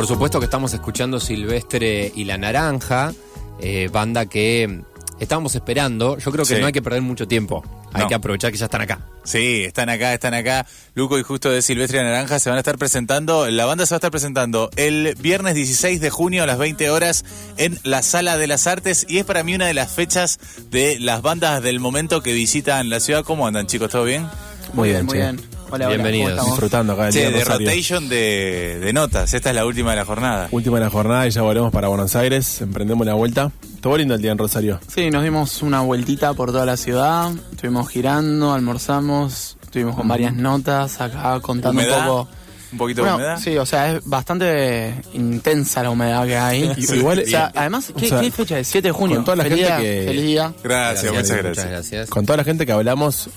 Por supuesto que estamos escuchando Silvestre y La Naranja, eh, banda que estábamos esperando. Yo creo que Sí. no hay que perder mucho tiempo. Hay No. que aprovechar que ya están acá. Sí, están acá, están acá. Luco y Justo de Silvestre y Naranja se van a estar presentando. La banda se va a estar presentando el viernes 16 de junio a las 20 horas en la Sala de las Artes. Y es para mí una de las fechas de las bandas del momento que visitan la ciudad. ¿Cómo andan, chicos? ¿Todo bien? Muy bien, muy bien. Hola, hola, Bienvenidos. ¿cómo estamos? Disfrutando acá del Che, día de Rosario. rotation de, de notas. Esta es la última de la jornada. Última de la jornada y ya volvemos para Buenos Aires. Emprendemos la vuelta. Estuvo lindo el día en Rosario. Sí, nos dimos una vueltita por toda la ciudad. Estuvimos girando, almorzamos, estuvimos con varias notas acá contando ¿Humedad? un poco. ¿Un poquito Bueno, de humedad? sí, o sea, es bastante intensa la humedad que hay. Sí. Igual- o sea, además, ¿qué, O sea, qué fecha es? 7 de junio. con toda la feliz gente día, que- Feliz día. Gracias, muchas gracias. Muchas gracias. Con toda la gente que hablamos,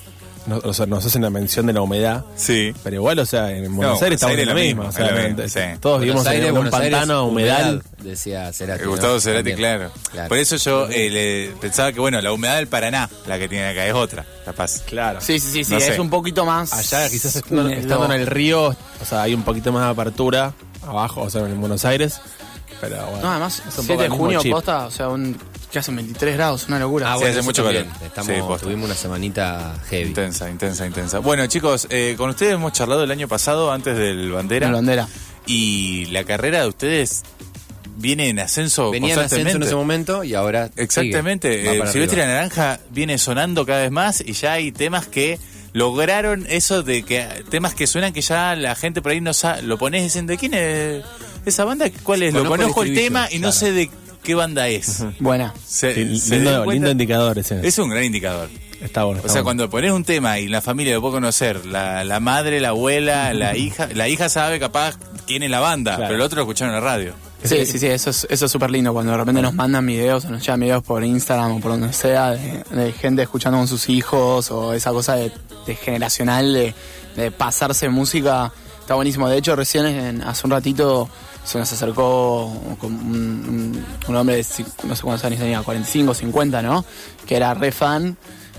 no- o sea, nos hacen la mención de la humedad. Sí. Pero igual, o sea, en Buenos No, Aires estamos en la misma. o mismo, sea, sí. Todos vivimos en Aires, un Buenos Aires, pantano, humedal. Decía Cerati. Eh, ¿no? Gustavo Cerati, claro. Claro. Por eso yo eh, le- pensaba que, bueno, la humedad del Paraná, la que tiene acá, es otra, capaz. Claro. Sí, sí, sí, sí, es sé. un poquito más. Allá quizás estando, estando en el río, o sea, hay un poquito más de apertura abajo, o sea, en Buenos Aires. Pero bueno. No, además, es un 7 poco de junio, chip. posta, o sea, un, que hacen 23 grados, una locura. Ah, Sí, bueno, hace mucho calor. Estamos, Sí, tuvimos una semanita heavy. Intensa, intensa, intensa. Bueno, chicos, eh, con ustedes hemos charlado el año pasado, antes del Bandera. En la bandera. Y la carrera de ustedes viene en ascenso Venía en ascenso en constantemente. ese momento y ahora. Exactamente. Eh, Silvestre y arriba. la Naranja viene sonando cada vez más y ya hay temas que lograron eso de que temas que suenan que ya la gente por ahí no sabe, lo pones y dicen de quién es esa banda, cuál es, lo Conozco el conozco el tema y no sé de qué banda es. Buena. Se- Sí, se lindo, lindo indicador ese. Es un gran indicador. Está bueno. O sea, bueno. cuando pones un tema y la familia lo puede conocer, la, la madre, la abuela, la hija, la hija sabe capaz quién es la banda, Claro. pero el otro lo escucharon en la radio. Sí, sí, sí, eso es eso es súper lindo cuando de repente nos mandan videos o nos llegan videos por Instagram o por donde sea de, de gente escuchando con sus hijos o esa cosa de, de generacional de, de pasarse música. Está buenísimo. De hecho, recién en- hace un ratito se nos acercó con un, un- hombre de no sé cuántos años tenía, 45, 50, ¿no? Que era re fan.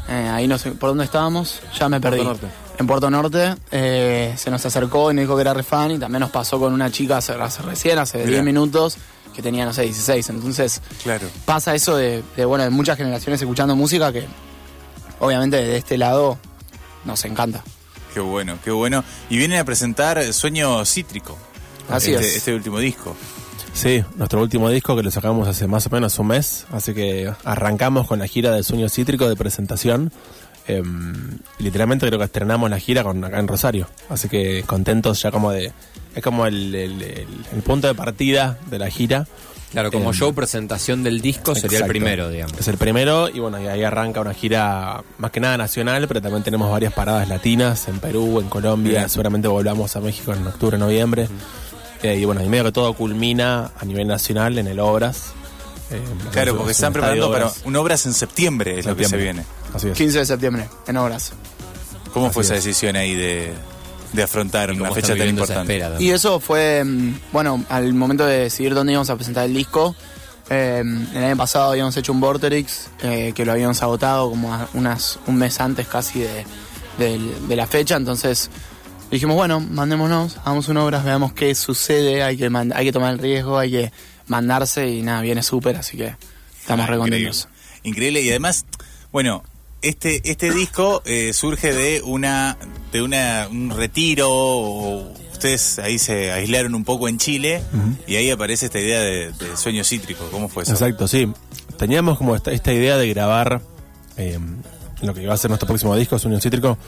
Eh, ahí no sé por dónde estábamos, ya me perdí. Norte. En Puerto Norte eh, se nos acercó y nos dijo que era re fan y también nos pasó con una chica hace, hace recién, hace Mirá. 10 minutos, que tenía, no sé, 16. Entonces Claro. pasa eso de, de, bueno, de muchas generaciones escuchando música que obviamente de este lado nos encanta. Qué bueno, qué bueno. Y vienen a presentar Sueño Cítrico. Así este, es. Este último disco. Sí, nuestro último disco que lo sacamos hace más o menos un mes, así que arrancamos con la gira de Sueño Cítrico de presentación. Y literalmente creo que estrenamos la gira con, acá en Rosario, así que contentos ya como de... Es como el, el- el- el punto de partida de la gira. Claro, como Em, show presentación del disco sería el primero, digamos. Es el primero y bueno, y ahí arranca una gira más que nada nacional, pero también tenemos varias paradas latinas en Perú, en Colombia, Bien. seguramente volvamos a México en octubre, noviembre. Eh, y bueno, y medio que todo culmina a nivel nacional en el Obras. Eh, Claro, es porque están preparando para un obras en septiembre, es lo que se viene. Así es. 15 de septiembre, en Obras. ¿Cómo Así fue esa es. decisión ahí de, de afrontar una fecha tan importante? espera Y eso fue, mm, bueno, al momento de decidir dónde íbamos a presentar el disco, eh, el año pasado habíamos hecho un Vorterix, eh, que lo habíamos agotado como a unas, un mes antes casi de, del- de la fecha, entonces dijimos, bueno, mandémonos, hagamos una obra, veamos qué sucede, hay que, hay que tomar el riesgo, hay que mandarse y nada, viene súper, así que estamos Ah, re increíble. contentos. Increíble y además, bueno, este este disco eh, surge de una de una un retiro o ustedes ahí se aislaron un poco en Chile y ahí aparece esta idea de, de sueño cítrico. ¿Cómo fue eso? Exacto, sí. Teníamos como esta, esta idea de grabar eh, lo que iba a ser nuestro próximo disco, Sueño Cítrico,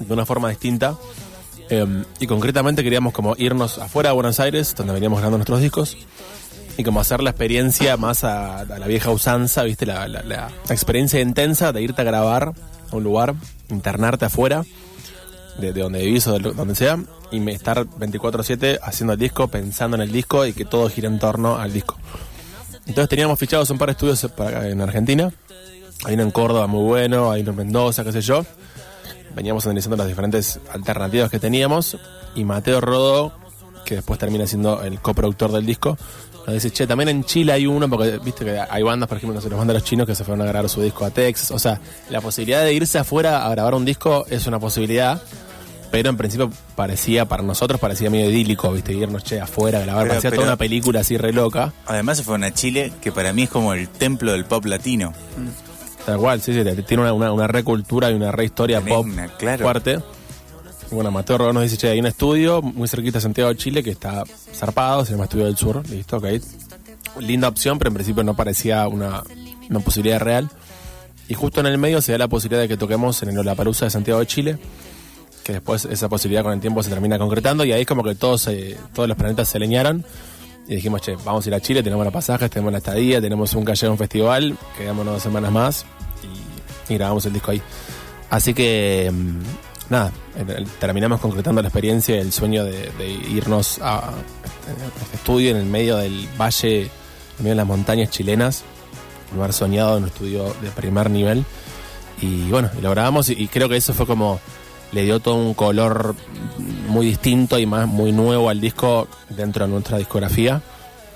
de una forma distinta. Eh, y concretamente queríamos como irnos afuera de Buenos Aires, donde veníamos grabando nuestros discos, y como hacer la experiencia más a, la vieja usanza, ¿viste? La, la- la experiencia intensa de irte a grabar a un lugar, internarte afuera, de, de donde vivís o de donde sea, y estar 24-7 haciendo el disco, pensando en el disco y que todo gire en torno al disco. Entonces teníamos fichados un par de estudios para- en Argentina. Hay uno en Córdoba muy bueno, hay uno en Mendoza, qué sé yo. Veníamos analizando las diferentes alternativas que teníamos. Y Mateo Rodó, que después termina siendo el coproductor del disco, nos dice, che, también en Chile hay uno, porque viste que hay bandas, por ejemplo, no sé, los bandas los chinos que se fueron a grabar su disco a Texas. O sea, la posibilidad de irse afuera a grabar un disco es una posibilidad. pero en principio parecía, para nosotros parecía medio idílico, viste, irnos che afuera, grabar, Pero- parecía pero- toda una película así re loca. Además se fueron a Chile, que para mí es como el templo del pop latino. Tal cual, sí, sí, tiene una, una, una re cultura y una re historia Tenés pop claro. fuerte. Bueno, Mateo Rodón nos dice, che, hay un estudio muy cerquita de Santiago de Chile que está zarpado, se llama Estudio del Sur, listo, ok. Linda opción, pero en principio no parecía una, una posibilidad real. Y justo en el medio se da la posibilidad de que toquemos en el Olapalooza de Santiago de Chile, que después esa posibilidad con el tiempo se termina concretando y ahí es como que todos, se- todos los planetas se alinearon y dijimos, che, vamos a ir a Chile, tenemos los pasajes, tenemos la estadía, tenemos un calle un festival, quedémonos dos semanas más y, grabamos el disco ahí. Así que, mm, nada, terminamos concretando la experiencia y el sueño de, irnos a, este estudio en el medio del valle, en medio de las montañas chilenas, un lugar soñado en un estudio de primer nivel. Y bueno, y lo grabamos y creo que eso fue como le dio todo un color muy distinto y más muy nuevo al disco dentro de nuestra discografía.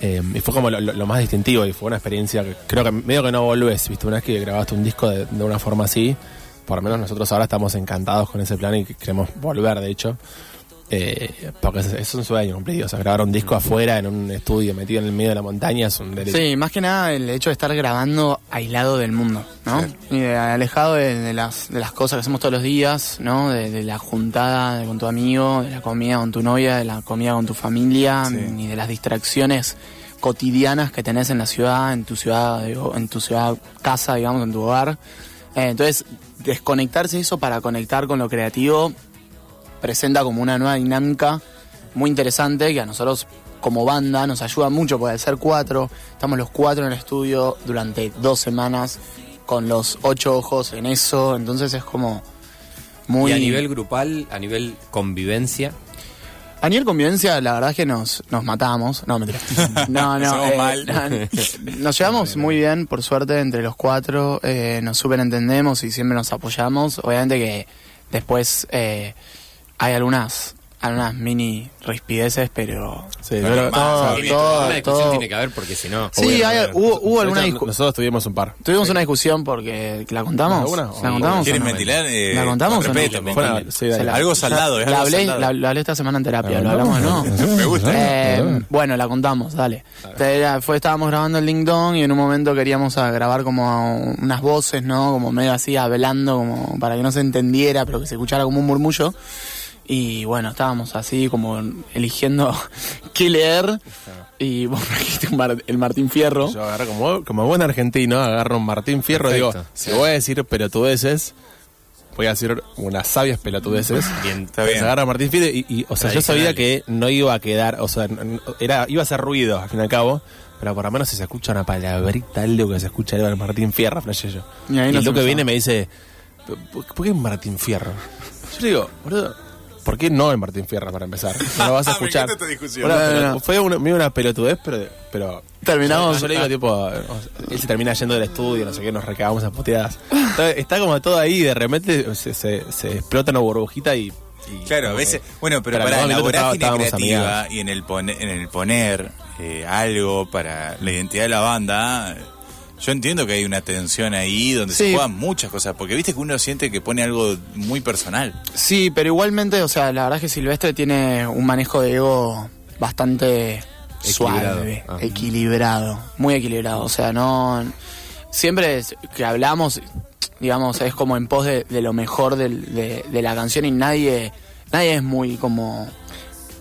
Eh, y fue como lo, más distintivo y fue una experiencia que creo que medio que no volvés, viste, una vez que grabaste un disco de, de una forma así, por lo menos nosotros ahora estamos encantados con ese plan y que queremos volver, de hecho. Eh, porque es, es un sueño cumplido, o sea, grabar un disco afuera en un estudio metido en el medio de la montaña es un deleite. Sí, más que nada el hecho de estar grabando aislado del mundo, ¿no? Sí. Y de- alejado de, de las, de las cosas que hacemos todos los días, ¿no? De, de la juntada con tu amigo, de la comida con tu novia, de la comida con tu familia, Sí. y de las distracciones cotidianas que tenés en la ciudad, en tu ciudad, digo, en tu ciudad casa, digamos, en tu hogar. Eh, entonces, desconectarse de eso para conectar con lo creativo presenta como una nueva dinámica muy interesante que a nosotros como banda nos ayuda mucho, porque al ser cuatro, estamos los cuatro en el estudio durante dos semanas con los ocho ojos en eso, entonces es como muy... Y a nivel grupal, a nivel convivencia, A nivel convivencia, la verdad es que nos, nos matamos. No, mentira. No, eh, mal. no, nos llevamos muy bien, por suerte, entre los cuatro. eh, nos súper entendemos y siempre nos apoyamos. Obviamente que después eh, hay algunas algunas mini rispideces, pero... Sí, Pero pero- todo, todo, una discusión tiene que haber porque si no... Sí, hay- hubo, hubo alguna discusión. Nosotros tuvimos un par. Tuvimos una discusión porque ¿la contamos? ¿Alguna? ¿La contamos? ¿Quieren no? ventilar? Eh, ¿La contamos no? respeto, Fuera- sí, la- Algo saldado, es la algo hablé, saldado. la, la hablé esta semana en terapia, Ah, lo no, hablamos, ¿no? Me gusta. Eh, bueno, la contamos, dale. Era- fue, estábamos grabando el Ding Dong y en un momento queríamos a grabar como unas voces, ¿no? Como medio así, hablando, como para que no se entendiera, pero que se escuchara como un murmullo. Y bueno, estábamos así como eligiendo qué leer. Y vos trajiste el Martín Fierro. Yo agarro como, como buen argentino, agarro un Martín Fierro y digo, Perfecto. si voy a decir pelotudeces, voy a decir unas sabias pelotudeces. Bien, Está bien. agarra a Martín Fierro y, y, o sea, yo sabía que no iba a quedar, o sea, era, iba a hacer ruido al fin y al cabo, pero por lo menos si se escucha una palabrita, algo que se escucha algo del Martín Fierro, flashé yo. Y ahí Y lo que viene me dice, ¿por por qué Martín Fierro? Yo le digo, boludo, ¿por qué no el Martín Fierro para empezar? No lo vas a Me escuchar. encanta esta discusión. Bueno, No, no, pero no. Fue una, medio una pelotudez, pero, pero Terminamos. yo le digo, tipo, o sea, él se termina yendo del estudio, no sé qué, nos recagamos a puteadas. Entonces, está como todo ahí de repente se, se, se explota una burbujita y. y Claro, a como veces, que- bueno, pero, para los la dos minutos vorágine estábamos creativa amigados. y en el, pone- en el poner eh, algo para la identidad de la banda, eh, yo entiendo que hay una tensión ahí donde se juegan muchas cosas, porque viste que uno siente que pone algo muy personal. Sí, pero igualmente, o sea, la verdad es que Silvestre tiene un manejo de ego bastante Equilibrado. suave, Ah. equilibrado, muy equilibrado. O sea, no. Siempre que hablamos, digamos, es como en pos de, de lo mejor de, de la canción y nadie, nadie es muy como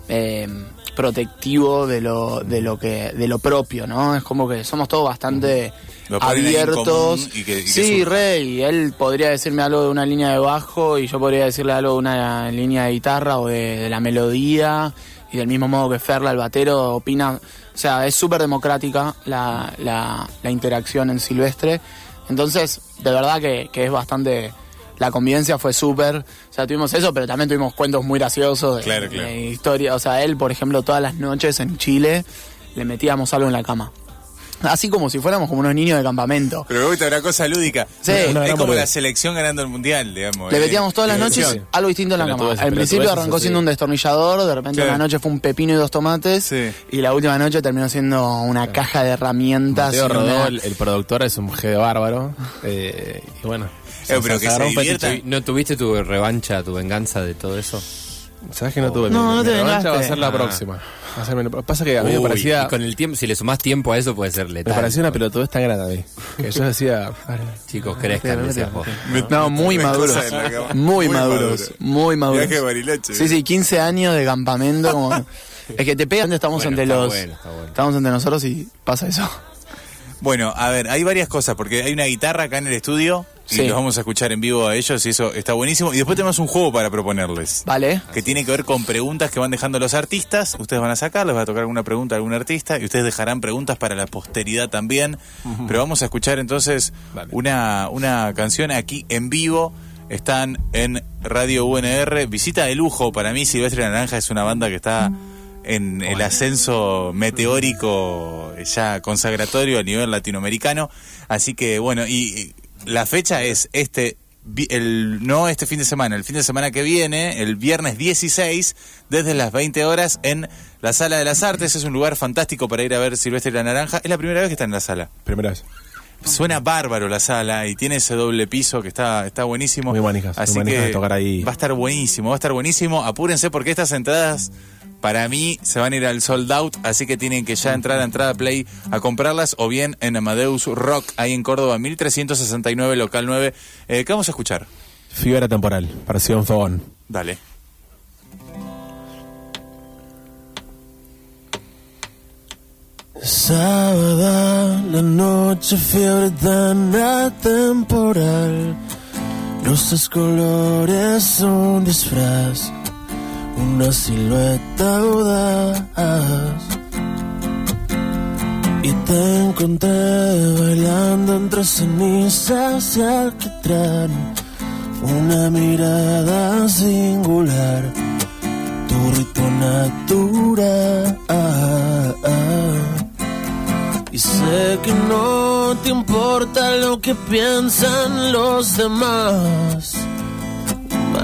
eh, protectivo de lo, de lo que, de lo propio, ¿no? Es como que somos todos bastante abiertos. común y que- y que sí, surja. re, y él podría decirme algo de una línea de bajo y yo podría decirle algo de una línea de guitarra o de, de la melodía y del mismo modo que Ferla, el batero, opina. O sea, es súper democrática la, la, la interacción en Silvestre. Entonces, de verdad que, que es bastante... La convivencia fue súper, o sea, tuvimos eso, pero también tuvimos cuentos muy graciosos de, Claro, claro. de historia. O sea, él, por ejemplo, todas las noches en Chile le metíamos algo en la cama. Así como si fuéramos como unos niños de campamento. Pero me gusta una cosa lúdica. Sí. es como la selección ganando el mundial, digamos. Le eh. metíamos todas las noches algo distinto en la cama. Al principio arrancó siendo un destornillador, de repente Claro. una noche fue un pepino y dos tomates, Sí. y la última noche terminó siendo una caja de herramientas. Rodó, el, el productor, es un jefe bárbaro. eh, y bueno. Eh, pero se que se. ¿No tuviste tu revancha, tu venganza de todo eso? ¿Sabes que no tuve? No, mi- no mi te revancha va a ser la Ah. próxima. Mi- Pasa que a mí me Uy, parecía... y con el tiempo, si le sumás tiempo a eso puede ser Me letal. parecía una pelotudez tan grande a mí. Que yo decía... Chicos, crezcan, decías vos. No, muy maduros. Muy, Muy maduros. maduro. Muy maduros. Viaje de Bariloche. Sí, sí, 15 años de campamento. Como... es que te pegan, estamos Bueno, entre está los. bueno, está bueno. Estamos entre nosotros y pasa eso. Bueno, a ver, hay varias cosas, porque hay una guitarra acá en el estudio y Sí. los vamos a escuchar en vivo a ellos y eso está buenísimo. Y después tenemos un juego para proponerles. ¿Vale? Que tiene que ver con preguntas que van dejando los artistas. Ustedes van a sacar, les va a tocar alguna pregunta a algún artista y ustedes dejarán preguntas para la posteridad también. Pero vamos a escuchar entonces Vale. una, una canción aquí en vivo. Están en Radio UNR. Visita de lujo. Para mí, Silvestre Naranja es una banda que está en el ascenso meteórico ya consagratorio a nivel latinoamericano. Así que bueno, y y la fecha es este el no este fin de semana, el fin de semana que viene, el viernes 16, desde las 20 horas en la Sala de las Artes. Es un lugar fantástico para ir a ver Silvestre y la Naranja. Es la primera vez que está en la sala. Primera vez. Suena bárbaro la sala y tiene ese doble piso que está, está buenísimo. Muy manijas, muy Así manijas que de tocar ahí. va a estar buenísimo, va a estar buenísimo. Apúrense porque estas entradas para mí se van a ir al sold out, así que tienen que ya entrar a Entrada Play a comprarlas o bien en Amadeus Rock, ahí en Córdoba, 1369, local 9. Eh, ¿Qué vamos a escuchar? Fibra temporal, para Sion Fogón. Dale. Sábado, la noche, fiebre tan atemporal. Los colores, un disfraz, una silueta audaz. Y te encontré bailando entre cenizas y alquitrán. Una mirada singular, tu rito natural. Y sé que no te importa lo que piensan los demás.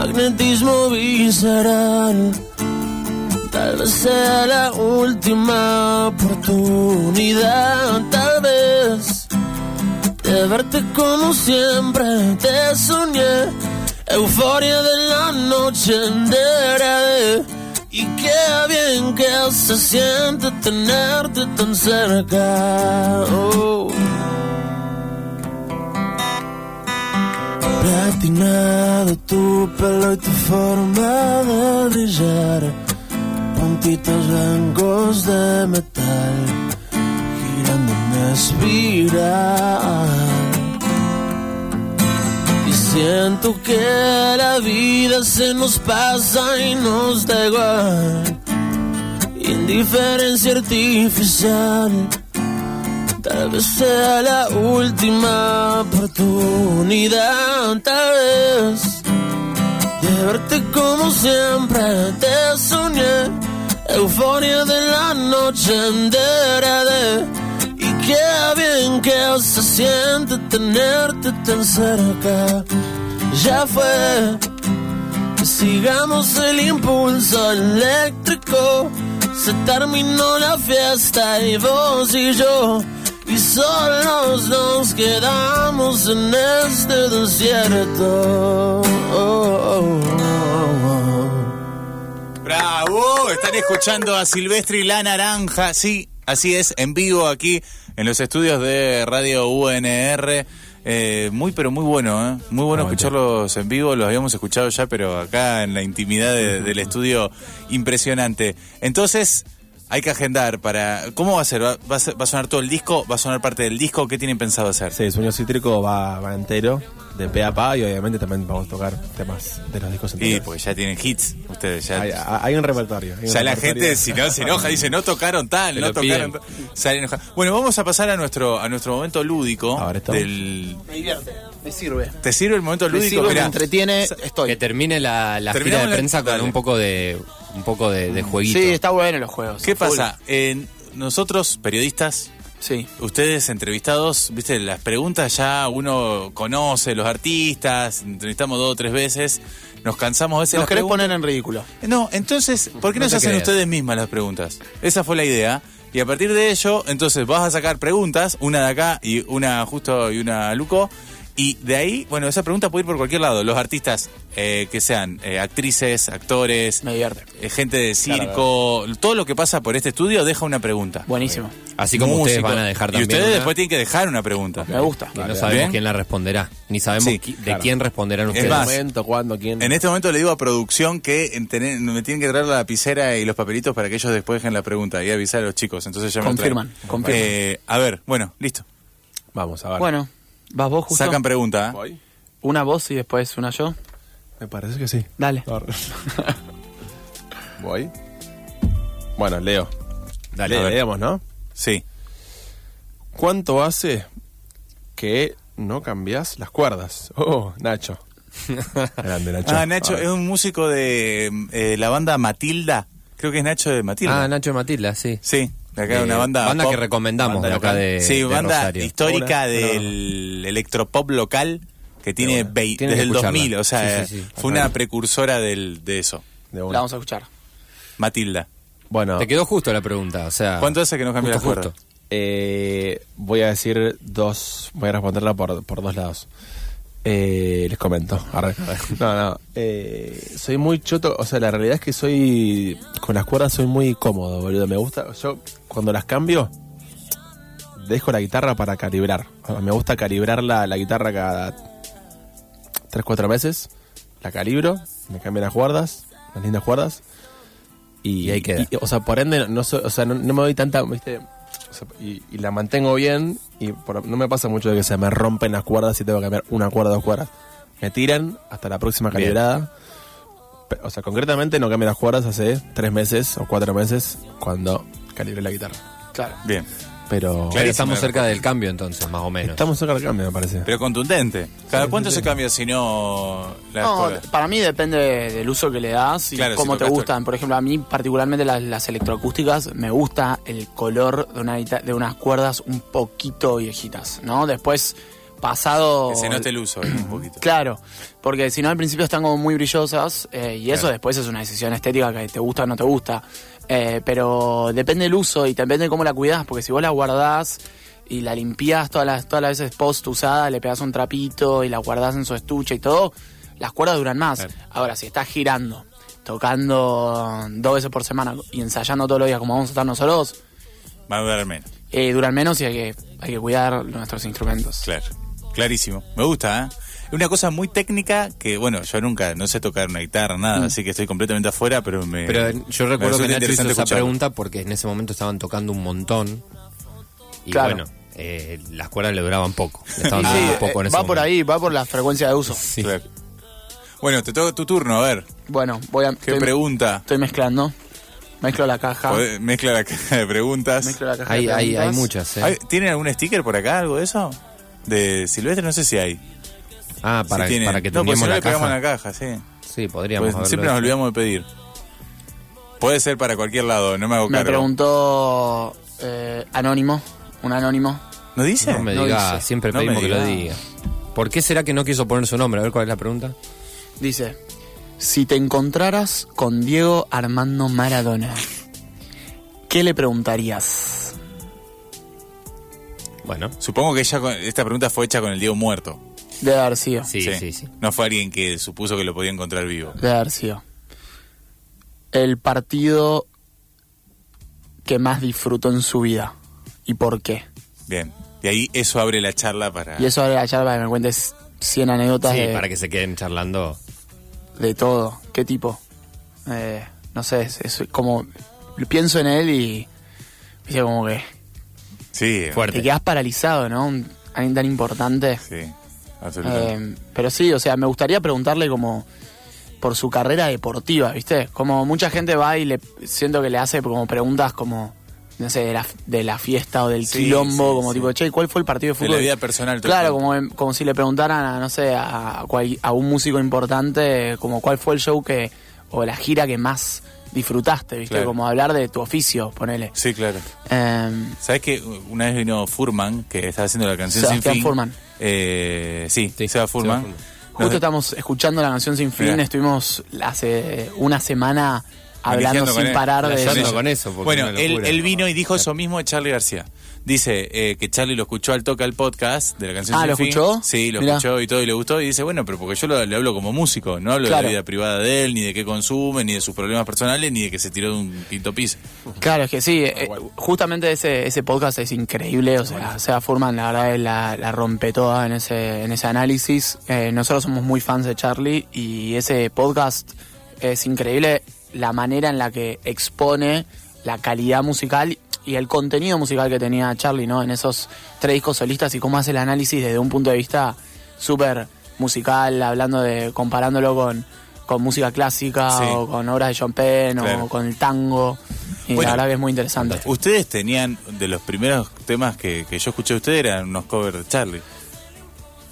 Magnetismo visceral. Tal vez sea la última oportunidad, tal vez. De verte como siempre te soñé. Euforia de la noche entera y qué bien que se siente tenerte tan cerca. Oh. Platinado tu pelo y tu forma de brillar. Puntitos blancos de metal girando espiral. Y siento que la vida se nos pasa y nos da igual. Indiferencia artificial. Tal vez sea la última oportunidad, tal vez. De verte como siempre te soñé. Euforia de la noche entera de y qué bien que se siente tenerte tan cerca. Ya fue, sigamos el impulso eléctrico. Se terminó la fiesta y vos y yo. Y solos nos quedamos en este desierto. Oh, oh, oh, oh. ¡Bravo! Están escuchando a Silvestre y la Naranja. Sí, así es, en vivo aquí en los estudios de Radio UNR. Eh, muy, pero muy bueno, ¿eh? Muy bueno escucharlos en vivo. Los habíamos escuchado ya, pero acá en la intimidad de- del estudio, impresionante. Entonces, hay que agendar para. ¿Cómo va a ser? ¿Va, va a ser- va a sonar todo el disco? ¿Va a sonar parte del disco? ¿Qué tienen pensado hacer? Sí, Sueño Cítrico va, va entero, de pe a pa, y obviamente también vamos a tocar temas de los discos Sí, anteriores. pues ya tienen hits. Ustedes ya. hay, hay un repertorio. hay un Ya la gente, si no, se enoja, dice, no tocaron tal, no tocaron tal. Bueno, vamos a pasar a nuestro, a nuestro momento lúdico. A ver, esto. del... Me divierte, me sirve. ¿Te sirve el momento Me lúdico? sirve, me Mirá, entretiene, Que estoy. termine la, la gira de la- prensa con dale. un poco de un poco de, de jueguito. Sí, está bueno los juegos. ¿Qué pasa? En nosotros, periodistas, Sí. ustedes entrevistados, viste, las preguntas ya uno conoce, los artistas, entrevistamos dos o tres veces, nos cansamos a veces Los las querés preguntas. poner en ridículo. No, entonces, ¿por qué no, No se hacen creas. ustedes mismas las preguntas? Esa fue la idea. Y a partir de ello, entonces vas a sacar preguntas, una de acá y una justo y una a Luco, Y de ahí, bueno, esa pregunta puede ir por cualquier lado. Los artistas eh, que sean eh, actrices, actores, Me divierte. eh, gente de circo, todo lo que pasa por este estudio deja una pregunta. Buenísimo. Así como ustedes van a dejar Y también ustedes una después tienen que dejar una pregunta. Me gusta. que no Bien. sabemos quién la responderá, ni sabemos Sí, qui- de claro. quién responderán Es ustedes. más, momento, cuándo, quién. En este momento le digo a producción que en tener- me tienen que traer la lapicera y los papelitos para que ellos después dejen la pregunta y avisar a los chicos. Entonces ya me. Confirman, confirman. Eh, a ver, bueno, listo. Vamos, a ver. Bueno, vas vos justo. Sacan pregunta. ¿eh? ¿Voy? Una voz y después una yo. Me parece que sí. Dale. ¿Voy? Bueno, Leo. Dale, Le- leemos, ¿no? Sí. ¿Cuánto hace que no cambias las cuerdas? Oh, Nacho. Grande, Nacho. Ah, Nacho es un músico de eh, la banda Matilda. Creo que es Nacho de Matilda. Ah, Nacho Matilda, sí. Sí, de acá Eh, una banda. banda pop. que recomendamos Banda de acá local. de, sí, de banda Rosario. histórica del electropop local que tiene desde que el escucharla. 2000. O sea, Sí, sí, sí. fue una precursora del, de eso. De. La vamos a escuchar. Matilda. Bueno, Te quedó justo la pregunta, o sea. ¿Cuánto hace que no cambia justo, la cuerda? justo. eh, voy a decir dos. Voy a responderla por, por dos lados. Eh, les comento. Arre. No, no. eh, soy muy choto. O sea, la realidad es que soy. Con las cuerdas soy muy cómodo, boludo. Me gusta. Yo, cuando las cambio, dejo la guitarra para calibrar. Me gusta calibrar la, la guitarra cada 3, 4 meses. La calibro, me cambio las cuerdas, las lindas cuerdas. Y, Y ahí queda. y- o sea, por ende, no, o sea, no, no me doy tanta. ¿viste? Y, y la mantengo bien. Y por- no me pasa mucho de que se me rompen las cuerdas y tengo que cambiar una cuerda, dos cuerdas. Me tiran hasta la próxima calibrada. Pe- O sea, concretamente no cambié las cuerdas hace tres meses o cuatro meses cuando calibré la guitarra. Claro. Bien. Pero estamos cerca del cambio entonces, más o menos. estamos cerca del cambio, me parece. Pero contundente. ¿Cada cuánto se cambia si no la No, para mí depende del uso que le das y Claro, cómo si te gustan. Por ejemplo, a mí particularmente las, las electroacústicas me gusta el color de, una, de unas cuerdas un poquito viejitas, ¿no? Después, pasado... Que se note el uso ahí un poquito. Claro, porque si no al principio están como muy brillosas eh, y eso después es una decisión estética que te gusta o no te gusta. Eh, pero depende del uso y depende de cómo la cuidas, porque si vos la guardás y la limpias todas las, todas las veces post usada, le pegas un trapito y la guardás en su estuche y todo, las cuerdas duran más. Claro. Ahora, si estás girando, tocando dos veces por semana y ensayando todos los días como vamos a estar nosotros, Va a durar menos. eh, duran menos y hay que, hay que cuidar nuestros instrumentos. Claro. Clarísimo. Me gusta, ¿eh? Una cosa muy técnica que, bueno, yo nunca, no sé tocar una guitarra, nada, así que estoy completamente afuera, pero me. Pero eh, yo recuerdo que Nacho hizo interesante esa escucharlo. pregunta porque en ese momento estaban tocando un montón. Y Claro. bueno, eh, las cuerdas le duraban poco. Le estaban sí, durando eh, poco en ese va por ahí, va por la frecuencia de uso. Sí. Claro. Bueno, te toca tu turno, a ver. Bueno, voy a... ¿Qué estoy- pregunta? Estoy mezclando. Mezclo la caja. Mezcla la caja de preguntas. Mezclo la caja Hay, de hay, hay preguntas. muchas, ¿eh? ¿Tienen algún sticker por acá, algo de eso? De Silvestre, no sé si hay. Ah, para, Si tienen. para que no, pues tengamos si no la le caja. la caja, sí. Sí, podríamos Pues siempre nos olvidamos de pedir. Puede ser para cualquier lado, no me hago Me cargo. preguntó eh, Anónimo, un anónimo. ¿No dice? No me No diga, dice. siempre No me pedimos que lo diga. ¿Por qué será que no quiso poner su nombre? A ver cuál es la pregunta. Dice, si te encontraras con Diego Armando Maradona, ¿qué le preguntarías? Bueno, Supongo que ella esta pregunta fue hecha con el Diego muerto. Debe haber sido. sí, sí, sí. No fue alguien que supuso que lo podía encontrar vivo. Debe haber sido. El partido que más disfrutó en su vida. ¿Y por qué? Bien. Y ahí eso abre la charla para... Y eso abre la charla para que me cuentes 100 anécdotas Sí, de, para que se queden charlando. de todo. ¿Qué tipo? Eh, no sé, es, es como... Pienso en él y... Dice como que... Sí, Fuerte. Te quedas paralizado, ¿no? Un- alguien tan importante. sí. Eh, pero sí, o sea, me gustaría preguntarle como por su carrera deportiva, ¿viste? Como mucha gente va y le siento que le hace como preguntas como, no sé, de la, de la fiesta o del Sí, quilombo, sí, como sí. tipo, che, ¿cuál fue el partido de De fútbol? la vida personal. Claro, el tiempo. como, como si le preguntaran a, no sé, a, cual- a un músico importante, como cuál fue el show que, o la gira que más disfrutaste, ¿viste? Claro. Como hablar de tu oficio, ponele. Sí, claro. Em, ¿Sabes que una vez vino Furman, que estaba haciendo la canción Sebastián Sin Fin? Furman. Eh, sí, Sí, Seba Furman. Seba Furman. Justo Nos- estamos escuchando la canción Sin Fin, Mirá. estuvimos hace una semana hablando sin él, parar de eso. con eso. porque Bueno, él, él vino y dijo eso mismo de Charlie García. Dice eh, que Charlie lo escuchó al toca el podcast de la canción Ah, Sin ¿lo Fin. escuchó? Sí, lo Mirá. escuchó y todo y le gustó. Y dice, bueno, pero porque yo lo- le hablo como músico, no hablo de la vida privada de él, ni de qué consume, ni de sus problemas personales, ni de que se tiró de un quinto piso. Claro, es que sí, eh, justamente ese, ese podcast es increíble, o sea, o sea, Furman la verdad es la, la rompe toda en ese, en ese análisis. Eh, nosotros somos muy fans de Charlie y ese podcast es increíble la manera en la que expone la calidad musical y el contenido musical que tenía Charlie, ¿no? En esos tres discos solistas y cómo hace el análisis desde un punto de vista súper musical, hablando de, comparándolo con, con música clásica Sí. o con obras de John Penn Claro. o con el tango. Y Bueno, la verdad que es muy interesante. Ustedes tenían, de los primeros temas que, que yo escuché de ustedes eran unos covers de Charlie.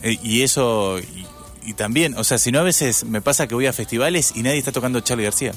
Eh, y eso, y, y también, o sea, si no a veces me pasa que voy a festivales y nadie está tocando Charlie García.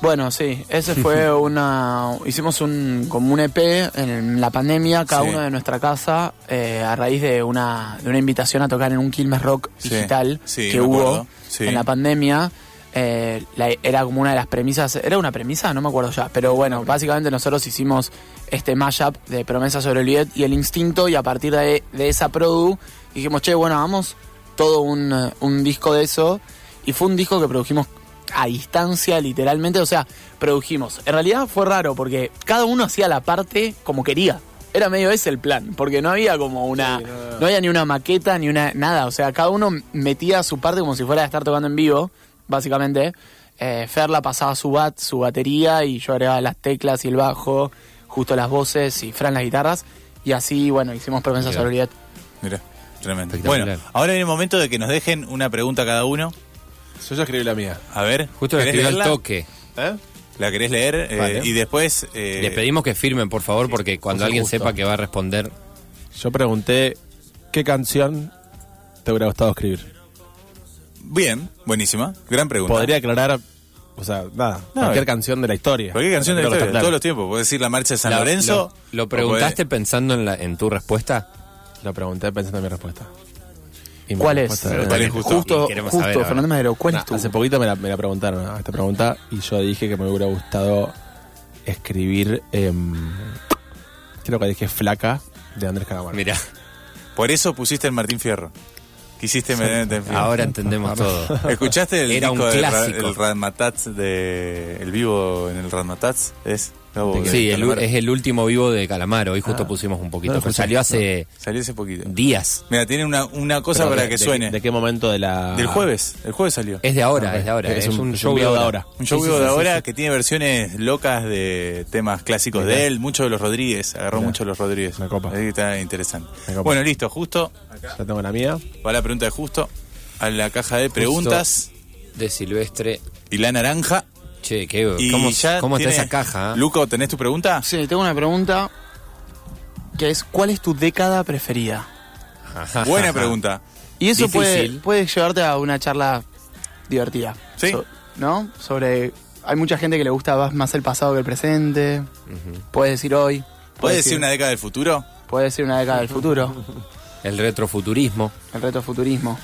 Bueno, sí, ese fue una... Hicimos un como un EP en la pandemia, cada Sí. uno de nuestra casa, eh, a raíz de una, de una invitación a tocar en un Quilmes Rock digital sí, que hubo en la pandemia. Eh, la- era como una de las premisas, ¿era una premisa? No me acuerdo ya, pero bueno, básicamente nosotros hicimos este mashup de Promesa sobre Olivet y El Instinto y a partir de, de esa produ dijimos, che, bueno, hagamos todo un, un disco de eso y fue un disco que produjimos a distancia literalmente, o sea, produjimos. En realidad fue raro porque cada uno hacía la parte como quería. Era medio ese el plan, porque no había como una no había ni una maqueta ni una nada, o sea, cada uno metía su parte como si fuera a estar tocando en vivo, básicamente. Eh, Fer la pasaba su bat, su batería y yo agregaba las teclas y el bajo, justo las voces y Fran las guitarras y así, bueno, hicimos promesas Olivet. Mira, tremendo. Bueno, ahora viene el momento de que nos dejen una pregunta cada uno. Yo ya escribí la mía. A ver, Justo ¿querés escribió al leerla? toque. ¿Eh? ¿La querés leer? Eh, y después... eh, Le pedimos que firmen, por favor, porque cuando alguien sepa que va a responder, Yo pregunté qué canción te hubiera gustado escribir. Bien, buenísima. Gran pregunta. Podría aclarar, o sea, nada, No, cualquier eh. canción de la historia. Cualquier canción de la historia, claro. todos los tiempos. Puedes decir la marcha de San La- Lorenzo. ¿Lo, preguntaste podés- pensando en, la, en tu respuesta? Lo pregunté pensando en mi respuesta. ¿Cuál es? justo- Justo, saber. Fernando Madero, ¿cuál Nah, es tu? Hace poquito me la, me la preguntaron esta pregunta y yo dije que me hubiera gustado escribir. em, creo que dije Flaca de Andrés Calamaro. Mira, Por eso pusiste el Martín Fierro. Quisiste meter en Fierro. ahora entendemos todo. ¿Escuchaste el Era un disco del Ra- clásico. el Radmatats de el vivo en el Radmatats? Es Sí, de el- es el último vivo de Calamaro. Hoy justo pusimos un poquito. no salió hace Salió hace poquito. días. Mira, tiene una, una cosa Pero para de- que de- suene. ¿De qué momento de la.? Del jueves. El jueves salió. Es de ahora, Ah, es de ahora. es Es, un- un, show un de de ahora. Un show Sí, vivo sí, de sí, ahora sí. que tiene versiones locas de temas clásicos de él, mucho de los Rodríguez, agarró mucho de los Rodríguez. Me copa. Ahí está interesante. Me copa. Bueno, listo, justo, Ya tengo la mía. va la pregunta de justo, a la caja de preguntas De Silvestre. y la naranja. Che, ¿qué, Y ¿cómo, ya cómo está tiene- esa caja? Luco, ¿tenés tu pregunta? Sí, tengo una pregunta que es ¿cuál es tu década preferida? Buena pregunta. Y eso puede, Difícil. puede llevarte a una charla divertida. Sí. So- ¿No? Sobre. Hay mucha gente que le gusta más el pasado que el presente. Puedes decir hoy. ¿Puedes decir una década del futuro? Puedes decir una década del futuro. El retrofuturismo. El reto futurismo.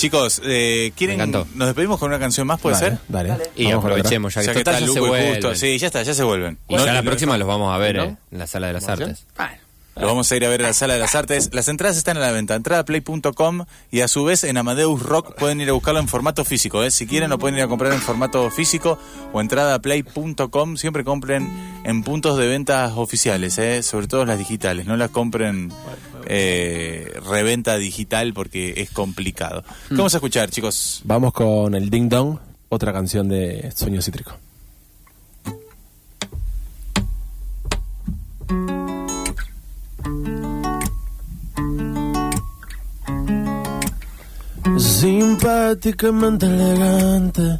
Chicos, eh, ¿quieren, nos despedimos con una canción más, puede Dale, ser? Dale. Y Vamos aprovechemos, ya que Ya que total está ya se Luco y vuelven. justo. Sí, ya está, ya se vuelven. Y No, ya la próxima los vamos a ver ¿No? eh, en la sala de las artes. Bueno. Lo vamos a ir a ver a la Sala de las Artes. Las entradas están a la venta, entradaplay.com y a su vez en Amadeus Rock pueden ir a buscarlo en formato físico. ¿eh? Si quieren lo pueden ir a comprar en formato físico o entradaplay.com. Siempre compren en puntos de ventas oficiales, ¿eh? sobre todo las digitales. No las compren eh, reventa digital porque es complicado. ¿Qué vamos a escuchar, chicos? Vamos con el Ding Dong, otra canción de Sueño Cítrico. Simpáticamente elegante,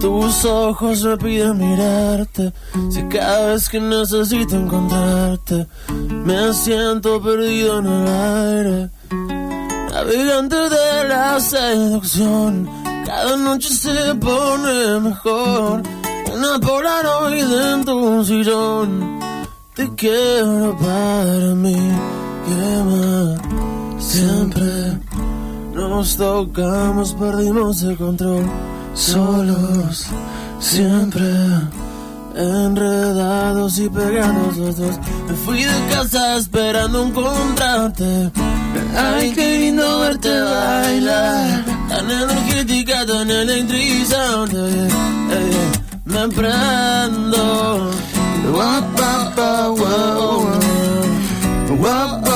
tus ojos me piden mirarte. Si cada vez que necesito encontrarte, me siento perdido en el aire. Navegante de la seducción, cada noche se pone mejor. Una polaroid en tu sillón, te quiero para mí. ¿Qué más? Siempre nos tocamos, perdimos el control. Solos, siempre Enredados y pegados los dos. Me fui de casa esperando encontrarte. Ay, qué lindo verte bailar. Tan energética, tan electrizante. Me prendo. Guap, guap, guap,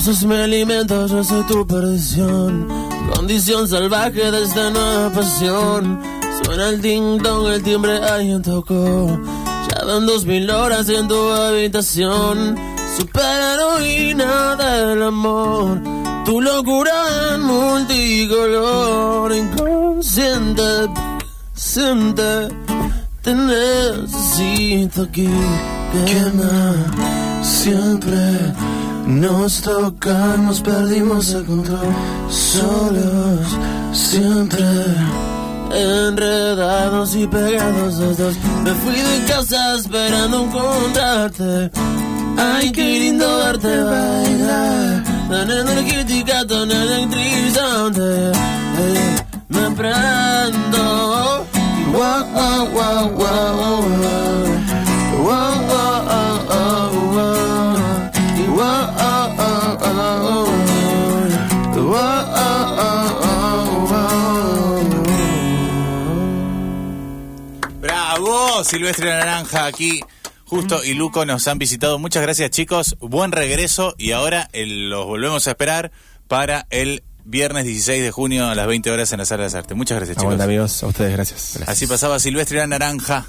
sos mi alimento, yo soy tu perdición. Condición salvaje de esta nueva pasión. Suena el ding el timbre alguien tocó. Ya van dos mil horas en tu habitación. Superheroína del amor. Tu locura en multicolor. Inconsciente, siente. Te necesito aquí. Quema siempre. Nos tocamos, perdimos el control. Solos, siempre. Enredados y pegados los dos. Me fui de casa esperando encontrarte. Ay, qué lindo verte bailar. Tan energética, tan electrizante. Me prendo. Wow, wow, wow, wow, wow. Wow, oh, Silvestre Naranja aquí. Justo y Luco nos han visitado. Muchas gracias, chicos. Buen regreso. Y ahora los volvemos a esperar para el viernes 16 de junio a las 20 horas en la Sala de las Artes. Muchas gracias, chicos. Aguanta, amigos. A ustedes, gracias. Así pasaba Silvestre Naranja.